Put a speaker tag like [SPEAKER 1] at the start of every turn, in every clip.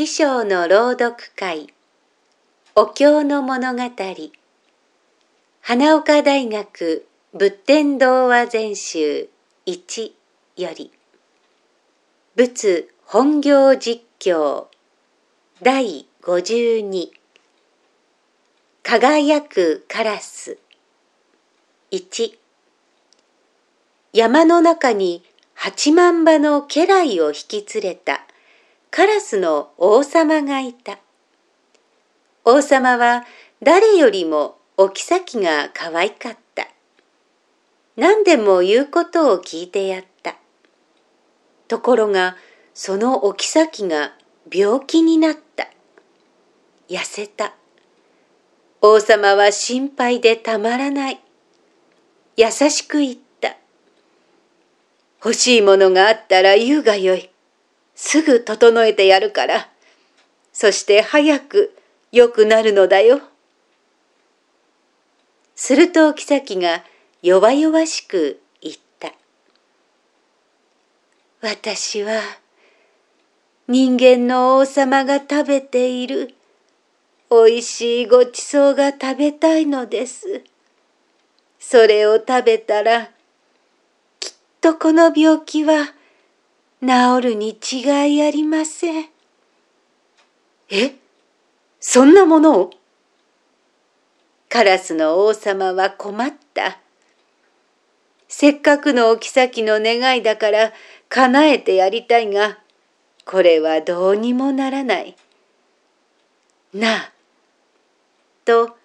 [SPEAKER 1] 師匠の朗読会。お経の物語。花岡大学仏典童話全集1より。仏本行実況。第52輝くカラス。1山の中に八万羽の家来を引き連れた。カラスの王様がいた。王様は誰よりもお妃が可愛かった。何でも言うことを聞いてやった。ところがそのお妃が病気になった。痩せた。王様は心配でたまらない。優しく言った。欲しいものがあったら言うがよい。すぐ整えてやるから。そして早く良くなるのだよ。すると妃が弱々しく言った。私は人間の王様が食べているおいしいごちそうが食べたいのです。それを食べたらきっとこの病気は治るに違いありません。え？そんなものを？カラスの王様は困った。せっかくのお妃の願いだから叶えてやりたいが、これはどうにもならない。なあ。と、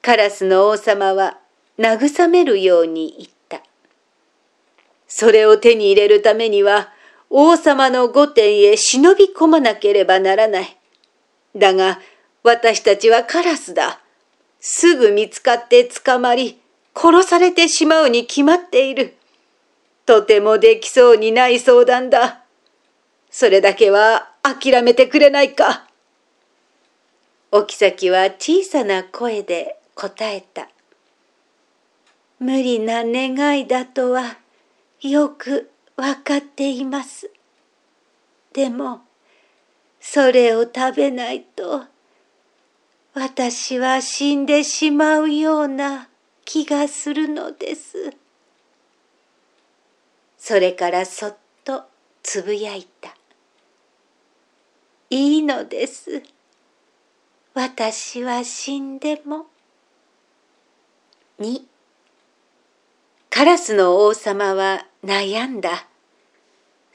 [SPEAKER 1] カラスの王様は慰めるように言った。それを手に入れるためには、王様の御殿へ忍び込まなければならない。だが、私たちはカラスだ。すぐ見つかって捕まり、殺されてしまうに決まっている。とてもできそうにない相談だ。それだけは諦めてくれないか。お妃は小さな声で答えた。無理な願いだとはよくわかっています。でも、それを食べないと、私は死んでしまうような気がするのです。それからそっとつぶやいた。いいのです。私は死んでも。2カラスの王様は悩んだ。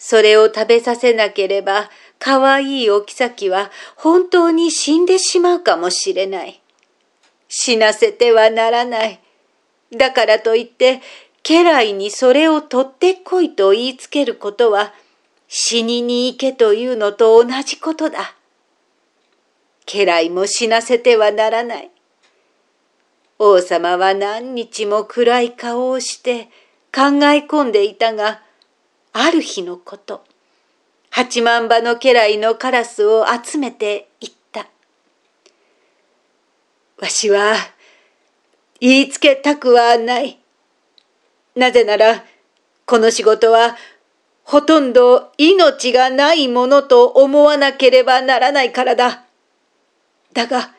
[SPEAKER 1] それを食べさせなければ、かわいいお妃は本当に死んでしまうかもしれない。死なせてはならない。だからといって、家来にそれを取ってこいと言いつけることは、死にに行けというのと同じことだ。家来も死なせてはならない。王様は何日も暗い顔をして考え込んでいたが、ある日のこと、八万羽の家来のカラスを集めて言った。わしは言いつけたくはない。なぜなら、この仕事はほとんど命がないものと思わなければならないからだ。だが、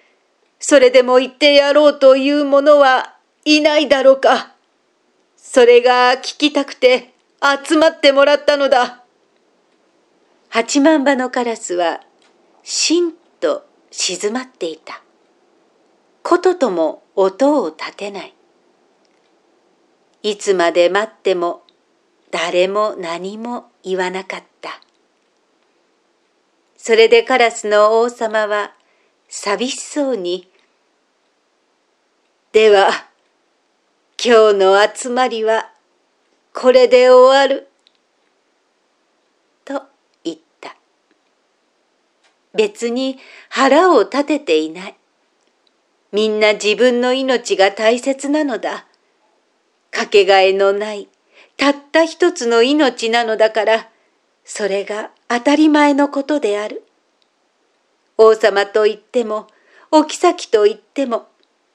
[SPEAKER 1] それでも言ってやろうという者はいないだろうか。それが聞きたくて集まってもらったのだ。八万羽のカラスはしんと静まっていた。こととも音を立てない。いつまで待っても誰も何も言わなかった。それでカラスの王様は寂しそうにでは、今日の集まりはこれで終わる。と言った。別に腹を立てていない。みんな自分の命が大切なのだ。かけがえのないたった一つの命なのだから、それが当たり前のことである。王様と言っても、お妃と言っても、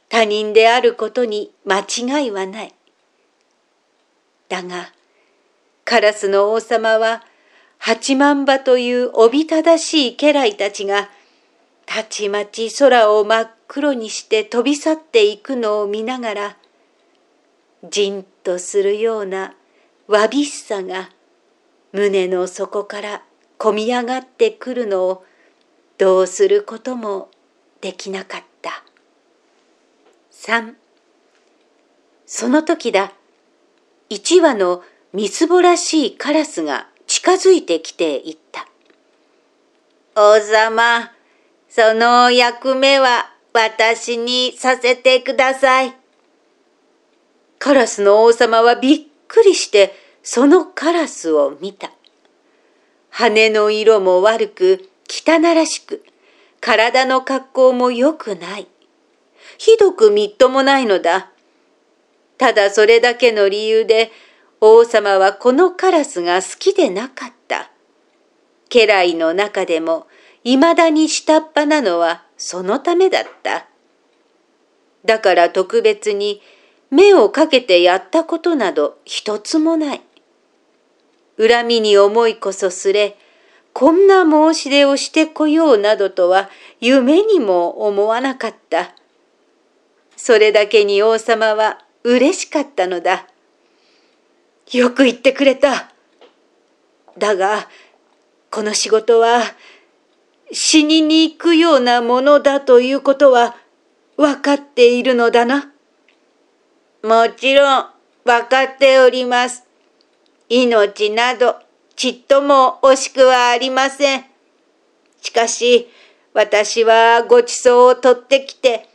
[SPEAKER 1] 他人であることに間違いはない。だが、カラスの王様は八万羽というおびただしい家来たちが、たちまち空を真っ黒にして飛び去っていくのを見ながら、じんとするようなわびしさが胸の底からこみ上がってくるのをどうすることもできなかった。三その時だ、一羽のみつぼらしいカラスが近づいてきて言った。
[SPEAKER 2] 王様、その役目は私にさせてください。
[SPEAKER 1] カラスの王様はびっくりしてそのカラスを見た。羽の色も悪く汚らしく、体の格好も良くない。ひどくみっともないのだ。ただそれだけの理由で王様はこのカラスが好きでなかった。家来の中でも未だに下っ端なのはそのためだった。だから特別に目をかけてやったことなど一つもない。恨みに思いこそすれ、こんな申し出をしてこようなどとは夢にも思わなかった。それだけに王様は嬉しかったのだ。よく言ってくれた。だが、この仕事は死にに行くようなものだということは分かっているのだな。
[SPEAKER 2] もちろん分かっております。命などちっとも惜しくはありません。しかし、私はごちそうを取ってきて、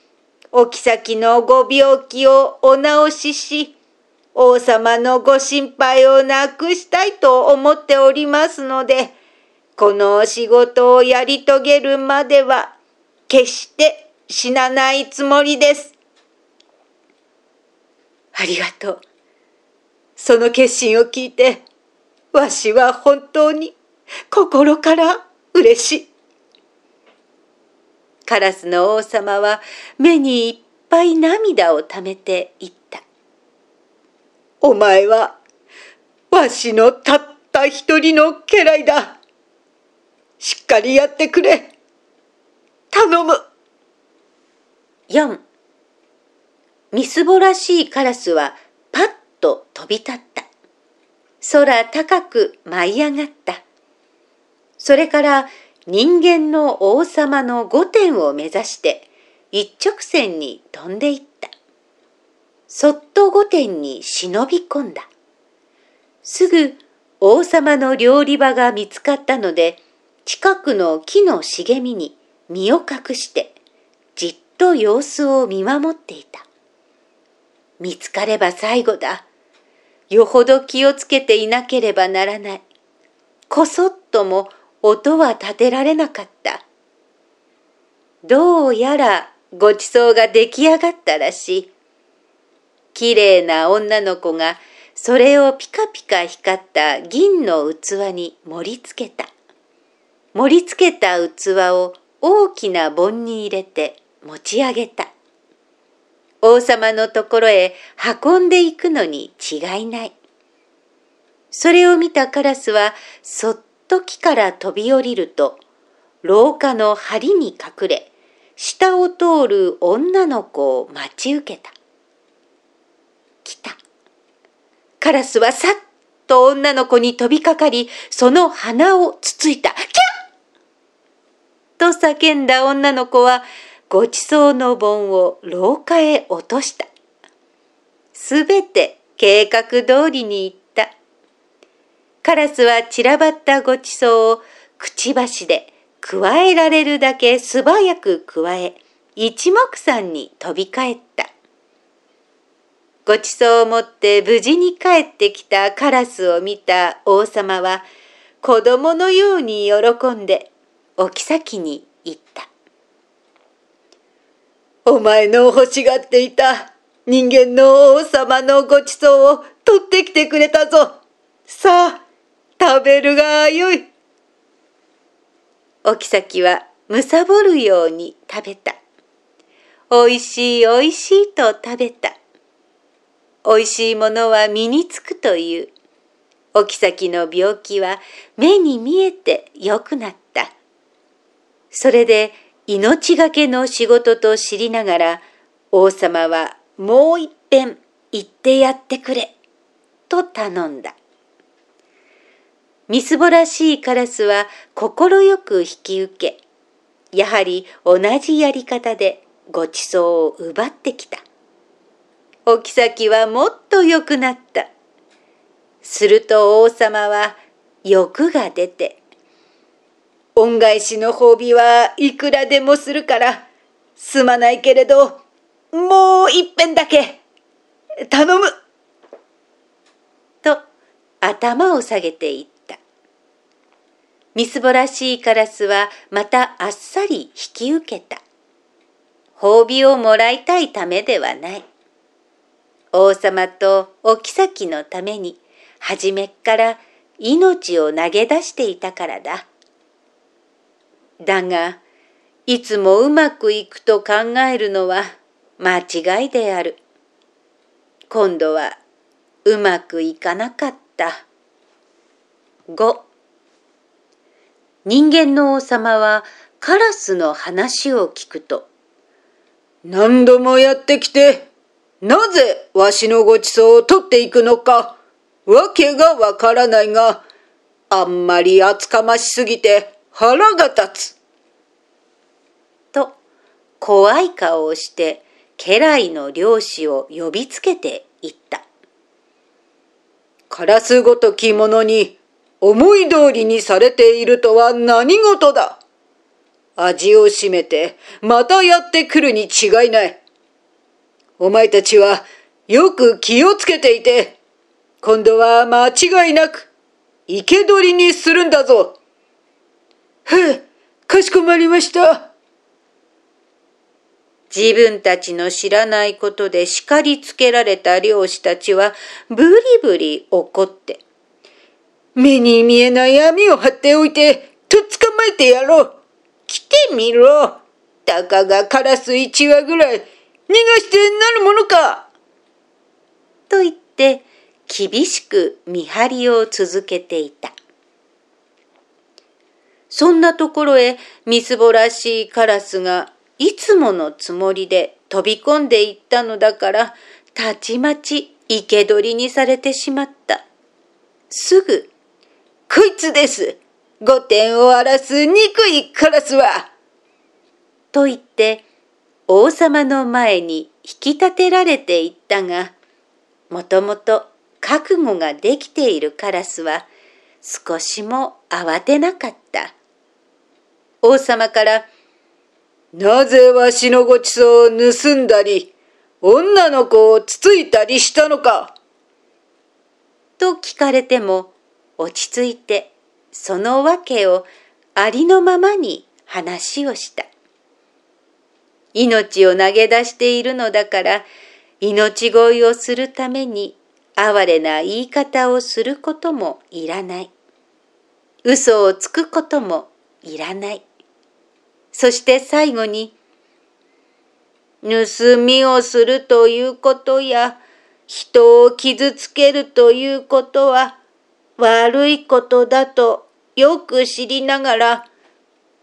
[SPEAKER 2] お妃のご病気をお治しし、王様のご心配をなくしたいと思っておりますので、このお仕事をやり遂げるまでは、決して死なないつもりです。
[SPEAKER 1] ありがとう。その決心を聞いて、わしは本当に心から嬉しい。カラスの王様は目にいっぱい涙をためて言った。お前はわしのたった一人の家来だ。しっかりやってくれ。頼む。4みすぼらしいカラスはパッと飛び立った。空高く舞い上がった。それから人間の王様の御殿を目指して一直線に飛んでいった。そっと御殿に忍び込んだ。すぐ王様の料理場が見つかったので、近くの木の茂みに身を隠して、じっと様子を見守っていた。見つかれば最後だ。よほど気をつけていなければならない。こそっとも音は立てられなかった。どうやらごちそうが出来上がったらしい。きれいな女の子がそれをピカピカ光った銀の器に盛り付けた。盛り付けた器を大きな盆に入れて持ち上げた。王様のところへ運んでいくのに違いない。それを見たカラスはそっと木から飛び降りると、廊下の梁に隠れ、下を通る女の子を待ち受けた。来た。カラスはさっと女の子に飛びかかり、その鼻をつついた。キャッと叫んだ女の子は、ごちそうの盆を廊下へ落とした。すべて計画通りに行った。カラスは散らばったごちそうをくちばしで加えられるだけ素早く加え、一目散に飛び帰った。ごちそうを持って無事に帰ってきたカラスを見た王様は子供のように喜んでお妃に言った。お前の欲しがっていた人間の王様のごちそうを取ってきてくれたぞ。さあ、食べるがよい。お妃はむさぼるように食べた。おいしいおいしいと食べた。おいしいものは身につくという。お妃の病気は目に見えて良くなった。それで命がけの仕事と知りながら王様はもう一遍行ってやってくれと頼んだ。みすぼらしいカラスは快く引き受け、やはり同じやり方でごちそうを奪ってきた。お妃はもっと良くなった。すると王様は欲が出て、恩返しの褒美はいくらでもするから、すまないけれど、もう一遍だけ、頼むと頭を下げていた。みすぼらしいカラスはまたあっさり引き受けた。褒美をもらいたいためではない。王様とお妃のために初めっから命を投げ出していたからだ。だが、いつもうまくいくと考えるのは間違いである。今度はうまくいかなかった。5人間の王様はカラスの話を聞くと、
[SPEAKER 2] 何度もやってきて、なぜわしのごちそうを取っていくのか。わけがわからないが、あんまり厚かましすぎて腹が立つ。
[SPEAKER 1] と、怖い顔をして、家来の漁師を呼びつけて言った。
[SPEAKER 2] カラスごとき者に思い通りにされているとは何事だ味をしめてまたやってくるに違いない。お前たちはよく気をつけていて、今度は間違いなく、生け捕りにするんだぞ。へえ、かしこまりました。
[SPEAKER 1] 自分たちの知らないことで叱りつけられた漁師たちはブリブリ怒って、
[SPEAKER 2] 目に見えない網を張っておいて、とっ捕まえてやろう。来てみろ。たかがカラス一羽ぐらい、逃がしてなるものか。
[SPEAKER 1] と言って、厳しく見張りを続けていた。そんなところへみすぼらしいカラスがいつものつもりで飛び込んでいったのだから、たちまち生け捕りにされてしまった。すぐ、
[SPEAKER 2] こいつです。御殿を荒らす憎いカラスは。
[SPEAKER 1] と言って、王様の前に引き立てられていったが、もともと覚悟ができているカラスは少しも慌てなかった。王様から、
[SPEAKER 2] なぜわしのごちそうを盗んだり、女の子をつついたりしたのか
[SPEAKER 1] と聞かれても落ち着いてその訳をありのままに話をした。命を投げ出しているのだから命乞いをするために哀れな言い方をすることもいらない。嘘をつくこともいらない。そして最後に、盗みをするということや、人を傷つけるということは悪いことだとよく知りながら、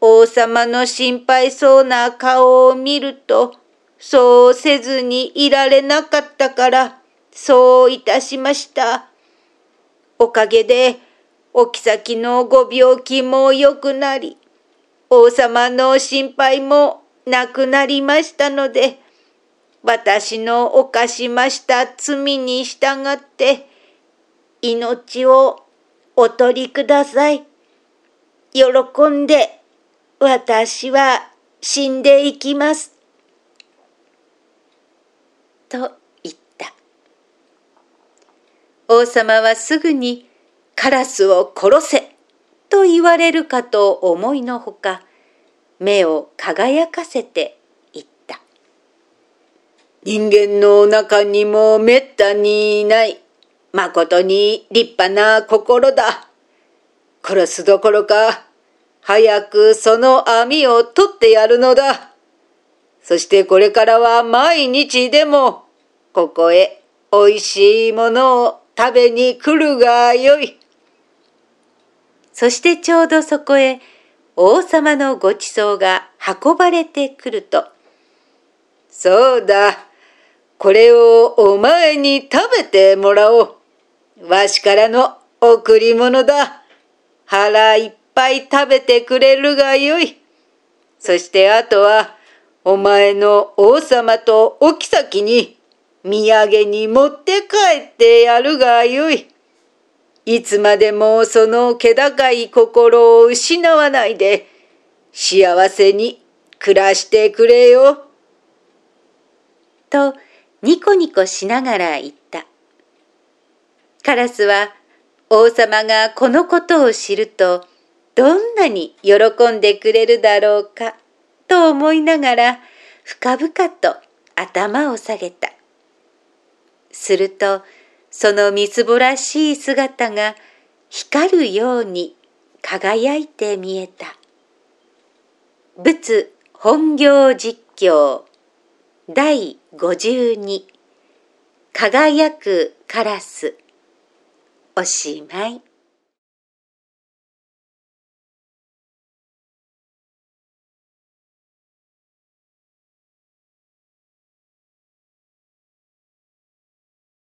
[SPEAKER 1] 王様の心配そうな顔を見ると、そうせずにいられなかったから、そういたしました。おかげで、お妃のご病気も良くなり、王様の心配もなくなりましたので、私の犯しました罪に従って、命をお取りください。喜んで、私は死んでいきます。と言った王様はすぐにカラスを殺せと言われるかと思いのほか目を輝かせて言った。
[SPEAKER 2] 人間の中にもめったにいない。まことに立派な心だ。殺すどころか、早くその網を取ってやるのだ。そしてこれからは毎日でも、ここへおいしいものを食べに来るがよい。
[SPEAKER 1] そしてちょうどそこへ王様のごちそうが運ばれてくると、
[SPEAKER 2] そうだ、これをお前に食べてもらおう。わしからの贈り物だ。腹いっぱい食べてくれるがよい。そしてあとは、お前の王様とお妃に土産に持って帰ってやるがよい。いつまでもその気高い心を失わないで、幸せに暮らしてくれよ。
[SPEAKER 1] と、ニコニコしながら言った。カラスは王様がこのことを知るとどんなに喜んでくれるだろうかと思いながら深々と頭を下げた。するとそのみつぼらしい姿が光るように輝いて見えた。仏本業実況第52輝くカラスおしまい。